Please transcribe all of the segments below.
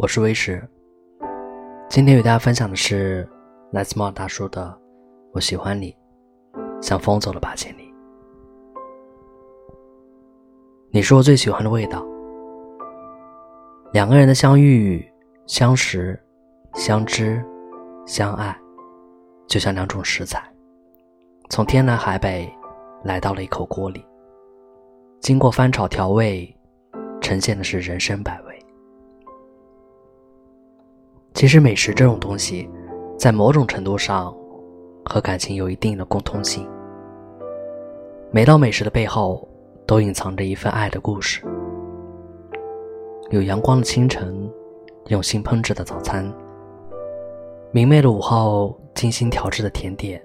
我是威石。今天与大家分享的是来自猫大叔的《我喜欢你，像风走了八千里》。你是我最喜欢的味道。两个人的相遇、相识、相知、相爱，就像两种食材，从天南海北来到了一口锅里，经过翻炒调味，呈现的是人生百味。其实美食这种东西，在某种程度上，和感情有一定的共通性。每道美食的背后，都隐藏着一份爱的故事。有阳光的清晨，用心烹制的早餐，明媚的午后，精心调制的甜点，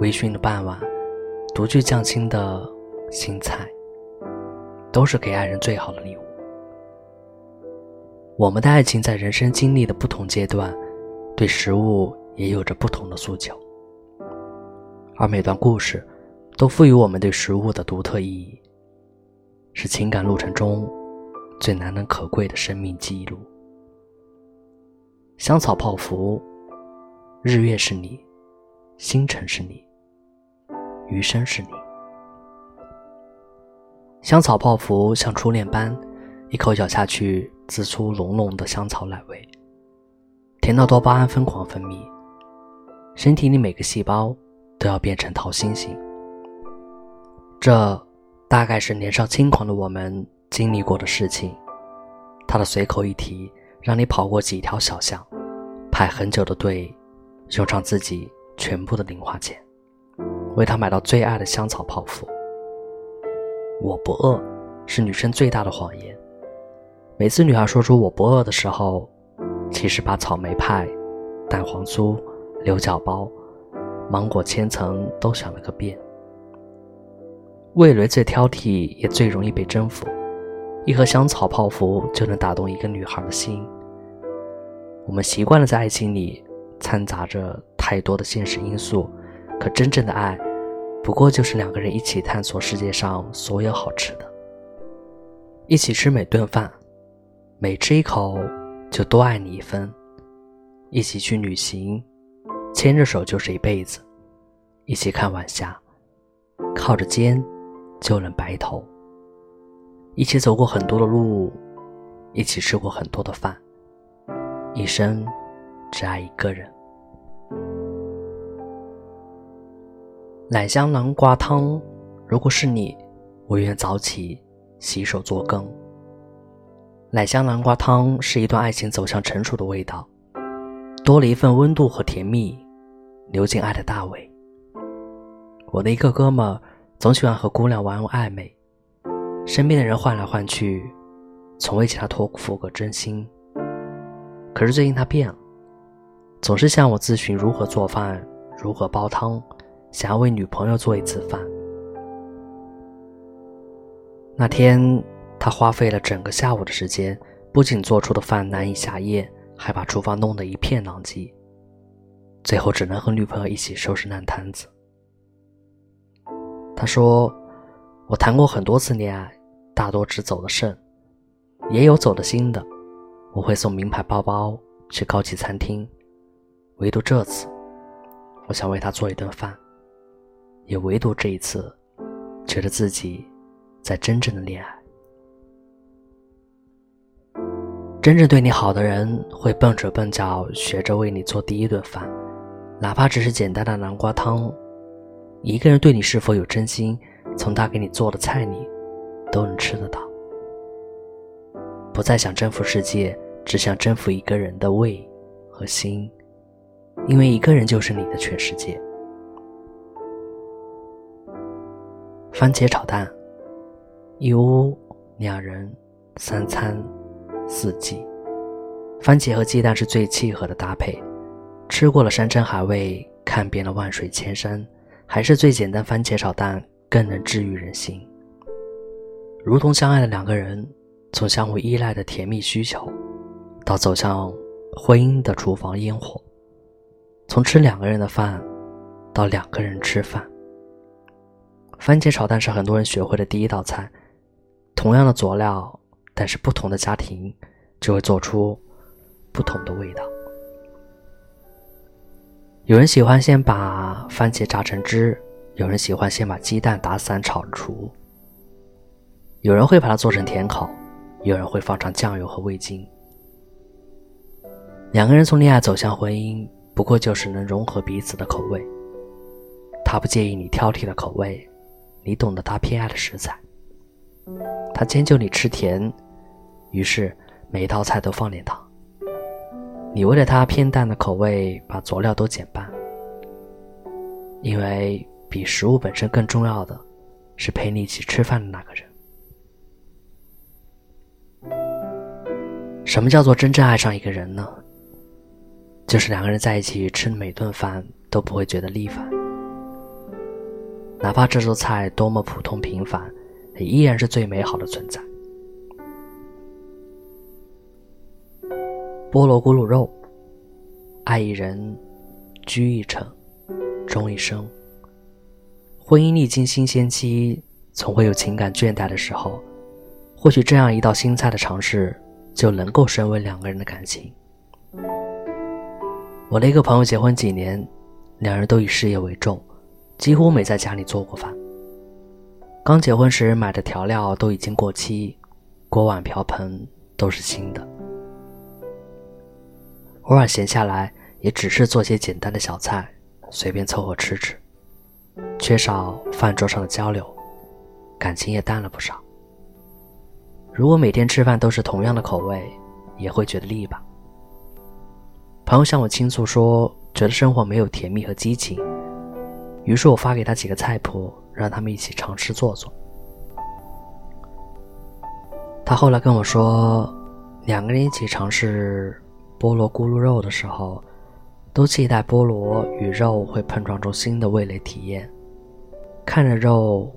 微醺的傍晚，独具匠心的新菜，都是给爱人最好的礼物。我们的爱情在人生经历的不同阶段，对食物也有着不同的诉求，而每段故事都赋予我们对食物的独特意义，是情感路程中最难能可贵的生命记录。香草泡芙，日月是你，星辰是你，余生是你。香草泡芙像初恋般，一口咬下去。滋出浓浓的香草奶味，甜到多巴胺疯狂分泌，身体里每个细胞都要变成桃心形。这大概是年少轻狂的我们经历过的事情。他的随口一提，让你跑过几条小巷，排很久的队，用上自己全部的零花钱，为他买到最爱的香草泡芙。我不饿，是女生最大的谎言。每次女孩说出“我不饿”的时候，其实把草莓派、蛋黄酥、牛角包、芒果千层都想了个遍。味蕾最挑剔，也最容易被征服，一盒香草泡芙就能打动一个女孩的心。我们习惯了在爱情里掺杂着太多的现实因素，可真正的爱，不过就是两个人一起探索世界上所有好吃的，一起吃每顿饭。每吃一口，就多爱你一分。一起去旅行，牵着手就是一辈子。一起看晚霞，靠着肩就能白头。一起走过很多的路，一起吃过很多的饭。一生只爱一个人。奶香南瓜汤，如果是你，我愿早起洗手做羹。奶香南瓜汤是一段爱情走向成熟的味道，多了一份温度和甜蜜，流进爱的大尾。我的一个哥们总喜欢和姑娘玩暧昧，身边的人换来换去，从未见他托付过真心。可是最近他变了，总是向我咨询如何做饭，如何煲汤，想要为女朋友做一次饭。那天。他花费了整个下午的时间，不仅做出的饭难以下咽，还把厨房弄得一片狼藉。最后只能和女朋友一起收拾烂摊子。他说：“我谈过很多次恋爱，大多只走的肾，也有走的心的。我会送名牌包包，去高级餐厅，唯独这次，我想为他做一顿饭，也唯独这一次，觉得自己在真正的恋爱。”真正对你好的人，会笨手笨脚学着为你做第一顿饭，哪怕只是简单的南瓜汤。一个人对你是否有真心，从他给你做的菜里，都能吃得到。不再想征服世界，只想征服一个人的胃和心，因为一个人就是你的全世界。番茄炒蛋，一屋两人，三餐。四季，番茄和鸡蛋是最契合的搭配。吃过了山珍海味，看遍了万水千山，还是最简单番茄炒蛋更能治愈人心。如同相爱的两个人，从相互依赖的甜蜜需求，到走向婚姻的厨房烟火；从吃两个人的饭，到两个人吃饭。番茄炒蛋是很多人学会的第一道菜，同样的佐料。但是不同的家庭，就会做出不同的味道。有人喜欢先把番茄榨成汁，有人喜欢先把鸡蛋打散炒熟，有人会把它做成甜口，有人会放上酱油和味精。两个人从恋爱走向婚姻，不过就是能融合彼此的口味。他不介意你挑剔的口味，你懂得他偏爱的食材。他迁就你吃甜，于是每一道菜都放点糖。你为了他偏淡的口味，把佐料都减半。因为比食物本身更重要的，是陪你一起吃饭的那个人。什么叫做真正爱上一个人呢？就是两个人在一起吃每顿饭都不会觉得腻烦，哪怕这桌菜多么普通平凡。也依然是最美好的存在。菠萝咕噜肉，爱一人，居一城，终一生。婚姻历经新鲜期，总会有情感倦怠的时候。或许这样一道新菜的尝试，就能够升温两个人的感情。我的一个朋友结婚几年，两人都以事业为重，几乎没在家里做过饭。刚结婚时买的调料都已经过期，锅碗瓢盆都是新的。偶尔闲下来，也只是做些简单的小菜，随便凑合吃吃。缺少饭桌上的交流，感情也淡了不少。如果每天吃饭都是同样的口味，也会觉得腻吧。朋友向我倾诉说，觉得生活没有甜蜜和激情。于是我发给他几个菜谱。让他们一起尝试做做。他后来跟我说，两个人一起尝试菠萝咕噜肉的时候，都期待菠萝与肉会碰撞出新的味蕾体验。看着肉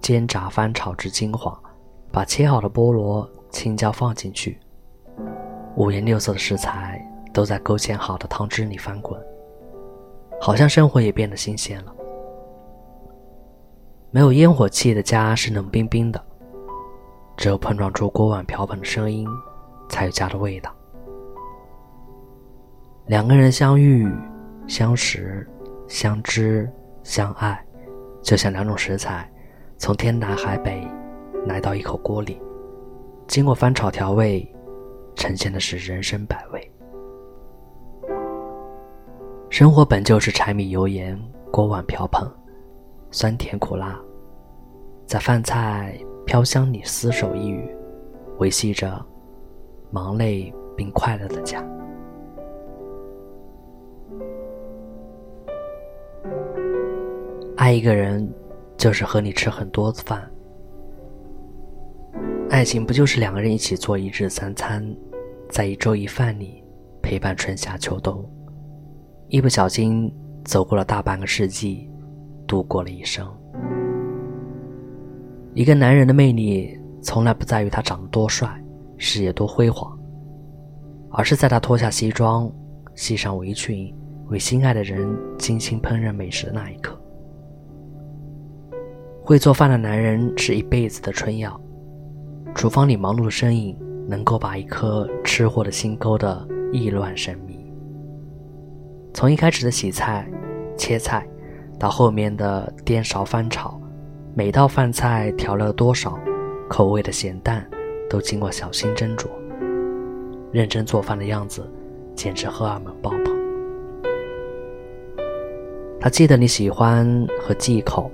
煎炸翻炒至金黄，把切好的菠萝青椒放进去，五颜六色的食材都在勾芡好的汤汁里翻滚，好像生活也变得新鲜了。没有烟火气的家是冷冰冰的，只有碰撞出锅碗瓢盆的声音，才有家的味道。两个人相遇、相识、相知、相爱，就像两种食材从天南海北来到一口锅里，经过翻炒调味，呈现的是人生百味。生活本就是柴米油盐、锅碗瓢盆。酸甜苦辣，在饭菜飘香里厮守一隅，维系着忙累并快乐的家。爱一个人，就是和你吃很多饭。爱情不就是两个人一起做一日三餐，在一粥一饭里陪伴春夏秋冬，一不小心走过了大半个世纪。度过了一生。一个男人的魅力，从来不在于他长得多帅、事业多辉煌，而是在他脱下西装、系上围裙，为心爱的人精心烹饪美食的那一刻。会做饭的男人是一辈子的春药，厨房里忙碌的身影，能够把一颗吃货的心勾得意乱神迷。从一开始的洗菜、切菜。到后面的颠勺翻炒，每道饭菜调料多少，口味的咸淡，都经过小心斟酌。认真做饭的样子，简直荷尔蒙爆棚。他记得你喜欢和忌口，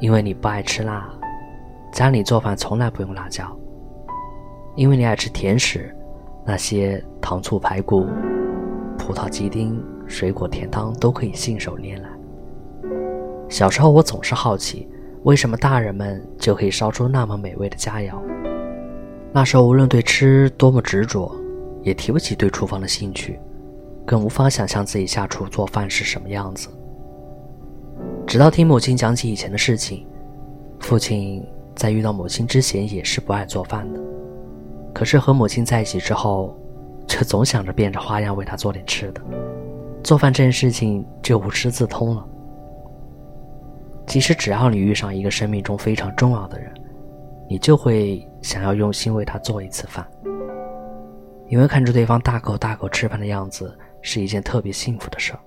因为你不爱吃辣，家里做饭从来不用辣椒。因为你爱吃甜食，那些糖醋排骨、葡萄鸡丁。水果甜汤都可以信手拈来。小时候我总是好奇，为什么大人们就可以烧出那么美味的佳肴？那时候无论对吃多么执着，也提不起对厨房的兴趣，更无法想象自己下厨做饭是什么样子。直到听母亲讲起以前的事情，父亲在遇到母亲之前也是不爱做饭的，可是和母亲在一起之后，却总想着变着花样为她做点吃的。做饭这件事情就无师自通了。其实只要你遇上一个生命中非常重要的人，你就会想要用心为他做一次饭。因为看着对方大口大口吃饭的样子是一件特别幸福的事儿。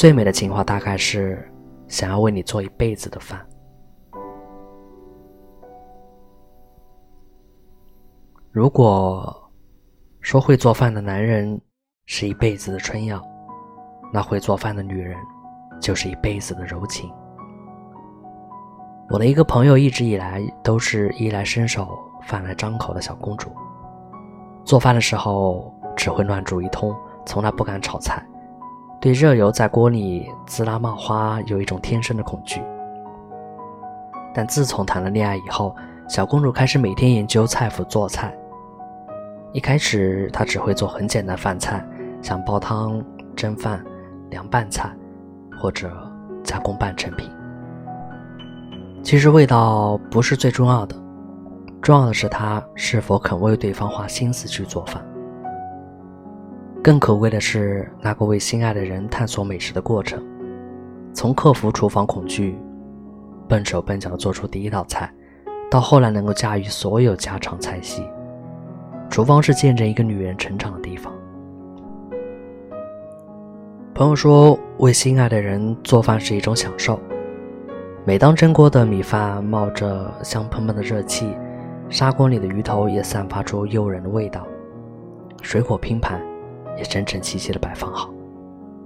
最美的情话大概是想要为你做一辈子的饭。如果说会做饭的男人是一辈子的春药，那会做饭的女人就是一辈子的柔情。我的一个朋友一直以来都是衣来伸手、饭来张口的小公主，做饭的时候只会乱煮一通，从来不敢炒菜。对热油在锅里滋啦冒花有一种天生的恐惧，但自从谈了恋爱以后，小公主开始每天研究菜谱做菜。一开始她只会做很简单饭菜，像煲汤、蒸饭、凉拌菜，或者加工半成品。其实味道不是最重要的，重要的是她是否肯为对方花心思去做饭。更可贵的是，那个为心爱的人探索美食的过程，从克服厨房恐惧，笨手笨脚做出第一道菜，到后来能够驾驭所有家常菜系。厨房是见证一个女人成长的地方。朋友说，为心爱的人做饭是一种享受。每当蒸锅的米饭冒着香喷喷的热气，砂锅里的鱼头也散发出诱人的味道，水果拼盘。也整整齐齐的摆放好，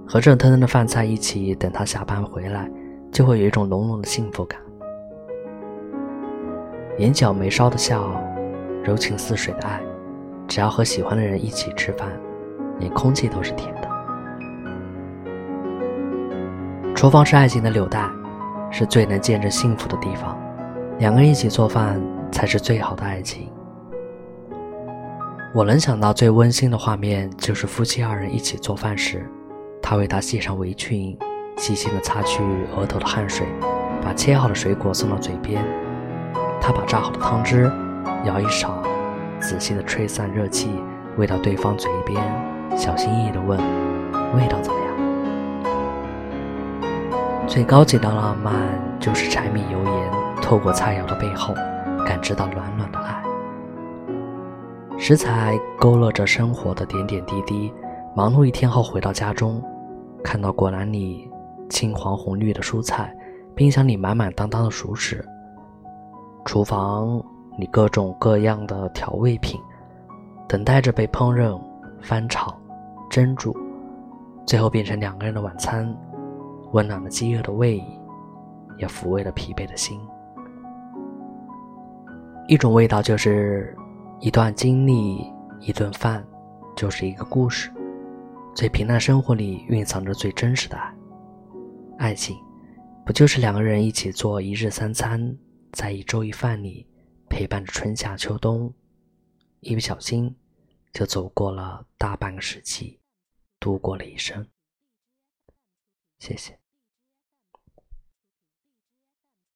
和热腾腾的饭菜一起等他下班回来，就会有一种浓浓的幸福感。眼角眉梢的笑，柔情似水的爱，只要和喜欢的人一起吃饭，连空气都是甜的。厨房是爱情的纽带，是最能见证幸福的地方。两个人一起做饭，才是最好的爱情。我能想到最温馨的画面，就是夫妻二人一起做饭时，他为她系上围裙，细心的擦去额头的汗水，把切好的水果送到嘴边，他把炸好的汤汁舀一勺，仔细的吹散热气，喂到对方嘴边，小心翼翼的问：“味道怎么样？”最高级的浪漫，就是柴米油盐透过菜肴的背后，感知到暖暖的爱。食材勾勒着生活的点点滴滴。忙碌一天后回到家中，看到果篮里青黄红绿的蔬菜，冰箱里满满当当的熟食，厨房里各种各样的调味品，等待着被烹饪、翻炒、蒸煮，最后变成两个人的晚餐，温暖了饥饿的胃，也抚慰了疲惫的心。一种味道就是。一段经历，一顿饭，就是一个故事。最平淡生活里蕴藏着最真实的爱。爱情，不就是两个人一起做一日三餐，在一粥一饭里陪伴着春夏秋冬，一不小心就走过了大半个世纪，度过了一生。谢谢。